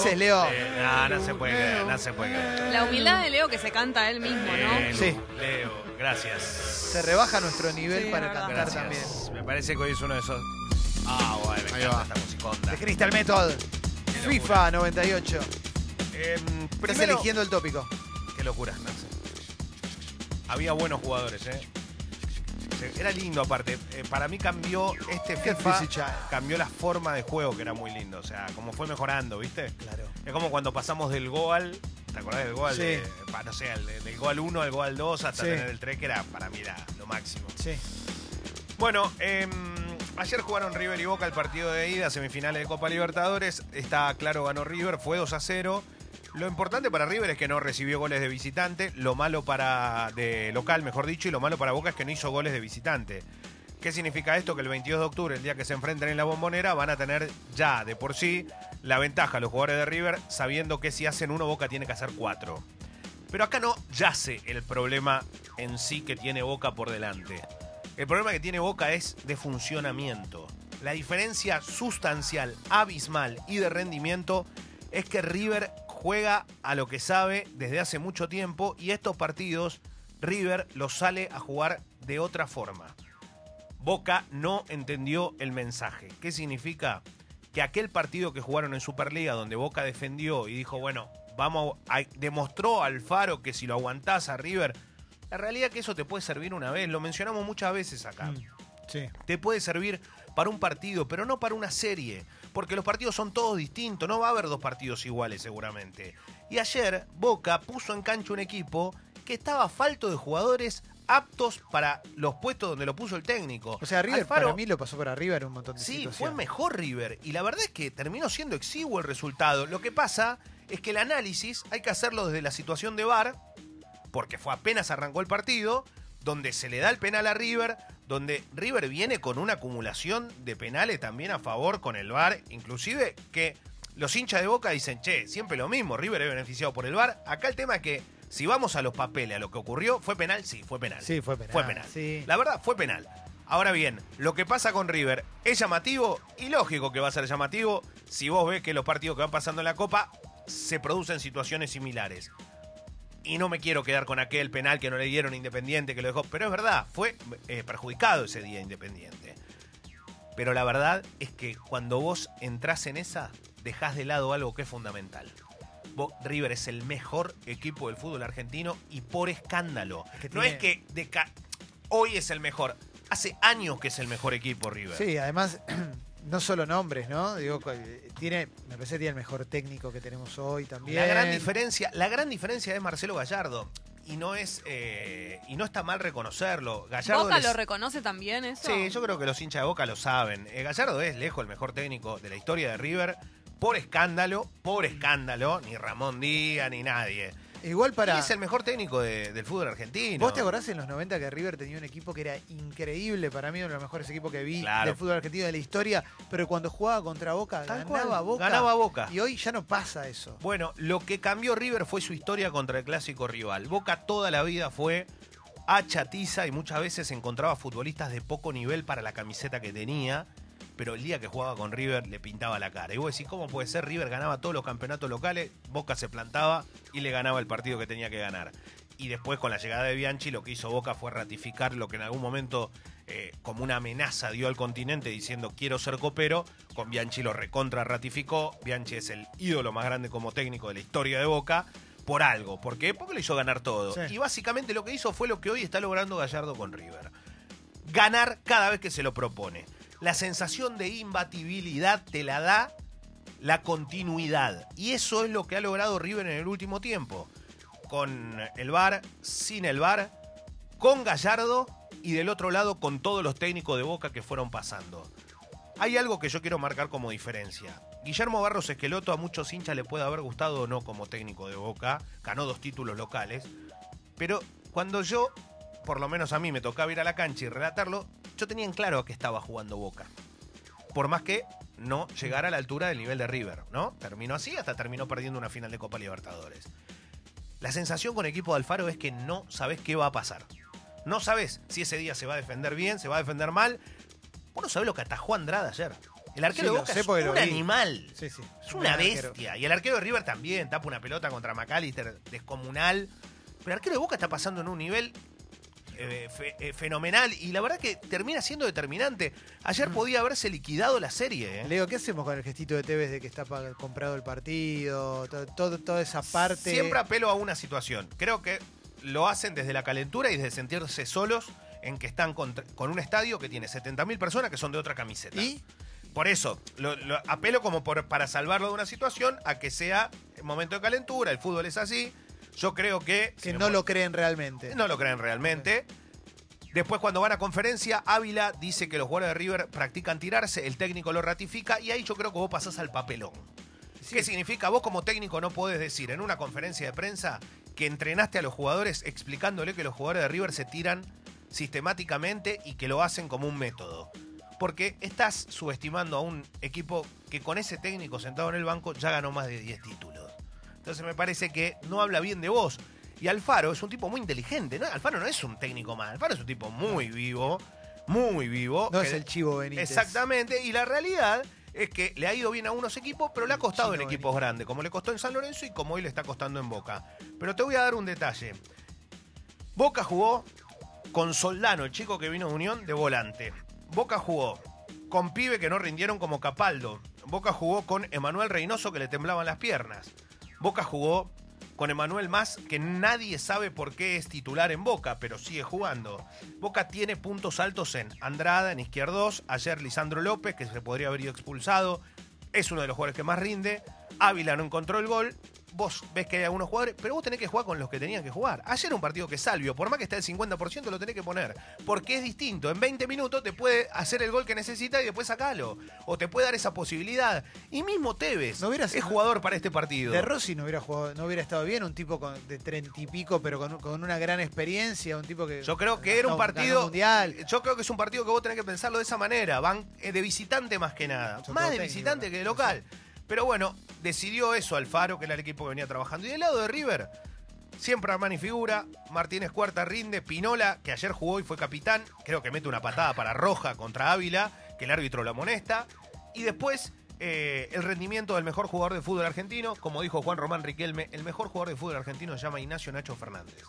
haces, Leo? Eh, no, no se puede creer, no se puede creer. La humildad de Leo que se canta a él mismo, ¿no? Eh, Sí. Leo, gracias. Se rebaja nuestro nivel Sí, para verdad. cantar Gracias. también. Me parece que hoy es uno de esos. Ah, bueno, me Ahí encanta va. esta musiconda. De Crystal Method. FIFA 98. Eh, Estás primero, eligiendo el tópico. Qué locura, no sé. Había buenos jugadores, ¿eh? Era lindo aparte. Eh, para mí cambió este FIFA, cambió la forma de juego que era muy lindo. O sea, como fue mejorando, ¿viste? Claro. Es como cuando pasamos del Goal, ¿te acordás del Goal? Sí. De- no sé, al- del Goal 1 al Goal 2 hasta Sí. tener el 3, que era para mí era lo máximo. Sí. Bueno, em, ayer jugaron River y Boca el partido de ida, semifinales de Copa Libertadores. Está claro, ganó River, fue 2 a 0. Lo importante para River es que no recibió goles de visitante, lo malo para de local, mejor dicho, y lo malo para Boca es que no hizo goles de visitante. ¿Qué significa esto? Que el 22 de octubre, el día que se enfrenten en la bombonera, van a tener ya de por sí la ventaja los jugadores de River, sabiendo que si hacen uno, Boca tiene que hacer cuatro. Pero acá no yace el problema en sí que tiene Boca por delante. El problema que tiene Boca es de funcionamiento. La diferencia sustancial, abismal y de rendimiento es que River juega a lo que sabe desde hace mucho tiempo y estos partidos River los sale a jugar de otra forma. Boca no entendió el mensaje. ¿Qué significa? Que aquel partido que jugaron en Superliga donde Boca defendió y dijo, bueno, vamos a, demostró al Faro que si lo aguantás a River, la realidad es que eso te puede servir una vez, lo mencionamos muchas veces acá. Mm. Sí. Te puede servir para un partido, pero no para una serie, porque los partidos son todos distintos, no va a haber dos partidos iguales seguramente. Y ayer Boca puso en cancha un equipo que estaba falto de jugadores aptos para los puestos donde lo puso el técnico. O sea, River Alfaro- para mí lo pasó por arriba en un montón de Sí, fue mejor River. Y la verdad es que terminó siendo exiguo el resultado. Lo que pasa es que el análisis hay que hacerlo desde la situación de VAR, porque fue apenas arrancó el partido, donde se le da el penal a River, donde River viene con una acumulación de penales también a favor con el VAR, inclusive que los hinchas de Boca dicen, che, siempre lo mismo, River es beneficiado por el VAR. Acá el tema es que si vamos a los papeles, a lo que ocurrió, ¿fue penal? Sí, fue penal. Sí, fue penal, Fue penal. sí. La verdad, fue penal. Ahora bien, lo que pasa con River es llamativo y lógico que va a ser llamativo si vos ves que los partidos que van pasando en la Copa se producen situaciones similares. Y no me quiero quedar con aquel penal que no le dieron a Independiente, que lo dejó. Pero es verdad, fue eh, perjudicado ese día Independiente. Pero la verdad es que cuando vos entrás en esa, dejás de lado algo que es fundamental. Vos- River es el mejor equipo del fútbol argentino y por escándalo. que No tiene- es que de ca- hoy es el mejor. Hace años que es el mejor equipo River. Sí, además, no solo nombres, ¿no? Digo, co- tiene, me parece que tiene el mejor técnico que tenemos hoy también. La gran diferencia, la gran diferencia es Marcelo Gallardo. Y no es eh, y no está mal reconocerlo. Gallardo ¿Boca les- lo reconoce también eso? Sí, yo creo que los hinchas de Boca lo saben. Eh, Gallardo es lejos el mejor técnico de la historia de River. Por escándalo, por escándalo, ni Ramón Díaz, ni nadie. Igual para... Y es el mejor técnico de- del fútbol argentino. ¿Vos te acordás en los 90 que River tenía un equipo que era increíble? Para mí uno de los mejores equipos que vi Claro. del fútbol argentino de la historia, pero cuando jugaba contra Boca, Tal ganaba cual, Boca. ganaba Boca. Y hoy ya no pasa eso. Bueno, lo que cambió River fue su historia contra el clásico rival. Boca toda la vida fue a chatiza y muchas veces encontraba futbolistas de poco nivel para la camiseta que tenía, pero el día que jugaba con River le pintaba la cara. Y vos decís, ¿cómo puede ser? River ganaba todos los campeonatos locales, Boca se plantaba y le ganaba el partido que tenía que ganar. Y después con la llegada de Bianchi lo que hizo Boca fue ratificar lo que en algún momento eh, como una amenaza dio al continente diciendo quiero ser copero. Con Bianchi lo recontra ratificó. Bianchi es el ídolo más grande como técnico de la historia de Boca. Por algo. ¿Por qué? Porque le hizo ganar todo. Sí. Y básicamente lo que hizo fue lo que hoy está logrando Gallardo con River. Ganar cada vez que se lo propone. La sensación de imbatibilidad te la da la continuidad. Y eso es lo que ha logrado River en el último tiempo. Con el VAR, sin el VAR, con Gallardo y del otro lado con todos los técnicos de Boca que fueron pasando. Hay algo que yo quiero marcar como diferencia. Guillermo Barros Esqueloto a muchos hinchas le puede haber gustado o no como técnico de Boca, ganó dos títulos locales, pero cuando yo, por lo menos a mí me tocaba ir a la cancha y relatarlo, yo tenía en claro a qué estaba jugando Boca. Por más que no llegara a la altura del nivel de River, ¿no? Terminó así, hasta terminó perdiendo una final de Copa Libertadores. La sensación con equipo de Alfaro es que no sabes qué va a pasar. No sabes si ese día se va a defender bien, se va a defender mal. Vos no sabés lo que atajó Andrade ayer. El arquero Sí, de Boca es un animal. Sí, sí. Es un una bestia. Y el arquero de River también tapa una pelota contra McAllister descomunal. Pero el arquero de Boca está pasando en un nivel eh, fe- eh, fenomenal y la verdad que termina siendo determinante. Ayer Mm. podía haberse liquidado la serie. ¿eh? Leo, ¿qué hacemos con el gestito de Tevez de que está comprado el partido? Todo- toda esa parte. Siempre apelo a una situación. Creo que lo hacen desde la calentura y desde sentirse solos en que están con un estadio que tiene 70.000 personas que son de otra camiseta. ¿Y? Por eso, lo, lo apelo como por- para salvarlo de una situación a que sea el momento de calentura, el fútbol es así. Yo creo que... Que no lo creen realmente. no lo creen realmente. Después, cuando van a conferencia, Ávila dice que los jugadores de River practican tirarse, el técnico lo ratifica y ahí yo creo que vos pasás al papelón. Sí. ¿Qué significa? Vos como técnico no podés decir en una conferencia de prensa que entrenaste a los jugadores explicándole que los jugadores de River se tiran sistemáticamente y que lo hacen como un método. Porque estás subestimando a un equipo que con ese técnico sentado en el banco ya ganó más de 10 títulos. Entonces me parece que no habla bien de vos. Y Alfaro es un tipo muy inteligente. ¿no? Alfaro no es un técnico más. Alfaro es un tipo muy vivo. Muy vivo. No que- es el Chivo Benítez. Exactamente, y la realidad es que le ha ido bien a unos equipos, pero le ha costado en equipos grandes, como le costó en San Lorenzo y como hoy le está costando en Boca. Pero te voy a dar un detalle. Boca jugó con Soldano, el chico que vino de Unión, de volante. Boca jugó con pibe que no rindieron como Capaldo. Boca jugó con Emanuel Reynoso que le temblaban las piernas. Boca jugó con Emanuel Más, que nadie sabe por qué es titular en Boca, pero sigue jugando. Boca tiene puntos altos en Andrada, en Izquierdos, ayer Lisandro López, que se podría haber ido expulsado, es uno de los jugadores que más rinde. Ávila no encontró el gol. Vos ves que hay algunos jugadores, pero vos tenés que jugar con los que tenían que jugar. Ayer un partido que Salvio, por más que esté el 50%, lo tenés que poner. Porque es distinto. En 20 minutos te puede hacer el gol que necesita y después sacalo. O te puede dar esa posibilidad. Y mismo Tevez No hubiera es jugador para este partido. De Rossi no hubiera jugado, no hubiera estado bien, un tipo con- de treinta y pico, pero con, con una gran experiencia, un tipo que. Yo creo que era un partido. mundial. Yo creo que es un partido que vos tenés que pensarlo de esa manera. Van eh, de visitante más que nada. Más de visitante que de local. Pero bueno, decidió eso Alfaro, que era el equipo que venía trabajando. Y del lado de River, siempre Armani figura. Martínez Cuarta rinde. Pinola, que ayer jugó y fue capitán. Creo que mete una patada para Roja contra Ávila, que el árbitro lo amonesta. Y después. eh, el rendimiento del mejor jugador de fútbol argentino, como dijo Juan Román Riquelme, el mejor jugador de fútbol argentino se llama Ignacio Nacho Fernández.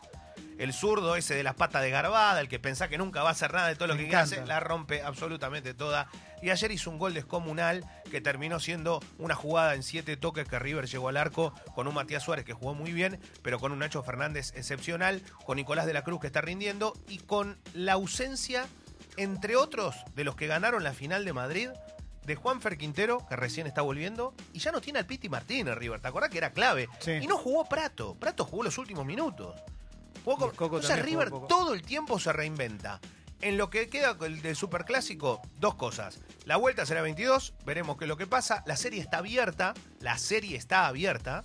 El zurdo ese de las patas de garbada, el que pensá que nunca va a hacer nada de todo lo Me que encanta. hace, la rompe absolutamente toda. Y ayer hizo un gol descomunal que terminó siendo una jugada en siete toques que River llegó al arco con un Matías Suárez que jugó muy bien, pero con un Nacho Fernández excepcional, con Nicolás de la Cruz que está rindiendo y con la ausencia, entre otros, de los que ganaron la final de Madrid. De Juanfer Quintero, que recién está volviendo, y ya no tiene al Piti Martínez, River. ¿Te acordás que era clave? Sí. Y no jugó Prato. Prato jugó los últimos minutos. Jugó Y con- el Coco o sea, también jugó River poco. todo el tiempo se reinventa. En lo que queda del del Superclásico, dos cosas. La vuelta será 22, veremos qué es lo que pasa. La serie está abierta, la serie está abierta,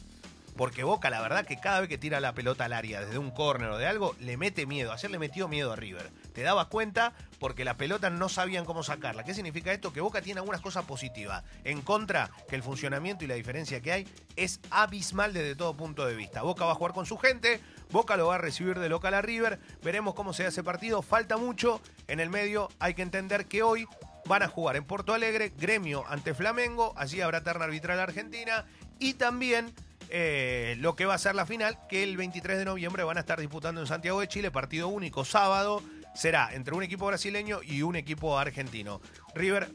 porque Boca, la verdad, que cada vez que tira la pelota al área desde un córner o de algo, le mete miedo. Ayer le metió miedo a River. Te dabas cuenta porque la pelota no sabían cómo sacarla. ¿Qué significa esto? Que Boca tiene algunas cosas positivas. En contra, que el funcionamiento y la diferencia que hay es abismal desde todo punto de vista. Boca va a jugar con su gente, Boca lo va a recibir de local a River. Veremos cómo se hace partido. Falta mucho. En el medio hay que entender que hoy van a jugar en Porto Alegre, Gremio ante Flamengo. Allí habrá terna arbitral argentina. Y también eh, lo que va a ser la final, que el 23 de noviembre van a estar disputando en Santiago de Chile, partido único sábado. Será entre un equipo brasileño y un equipo argentino. River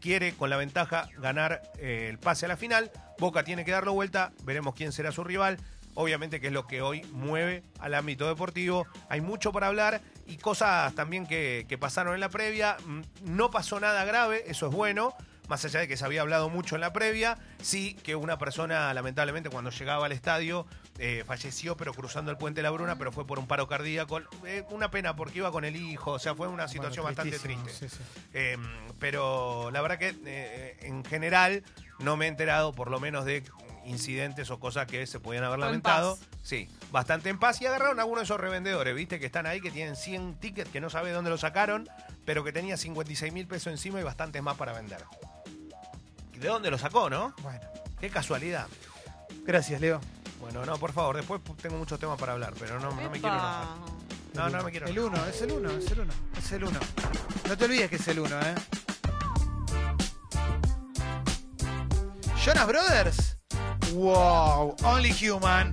quiere con la ventaja ganar eh, el pase a la final. Boca tiene que darlo vuelta. Veremos quién será su rival. Obviamente que es lo que hoy mueve al ámbito deportivo. Hay mucho para hablar y cosas también que, pasaron en la previa. Mm, No pasó nada grave, eso es bueno. Más allá de que se había hablado mucho en la previa, sí que una persona, lamentablemente, cuando llegaba al estadio, eh, falleció, pero cruzando el puente La Bruna, pero fue por un paro cardíaco. Eh, una pena porque iba con el hijo, o sea, fue una situación Bueno, bastante triste. sí, sí. Eh, pero la verdad que eh, en general no me he enterado por lo menos de incidentes o cosas que se podían haber lamentado. Sí, bastante en paz y agarraron a algunos de esos revendedores, ¿viste? Que están ahí, que tienen 100 tickets que no sabe dónde lo sacaron, pero que tenía 56 mil pesos encima y bastantes más para vender. ¿De dónde lo sacó, no? Bueno, Qué casualidad. gracias, Leo. Bueno, no, por favor, después tengo muchos temas para hablar, pero no, no me quiero enojar. No, no me quiero El enojar. uno, es el uno, es el uno, es el uno. No te olvides que es el uno, ¿eh? Jonas Brothers. Wow, Only Human.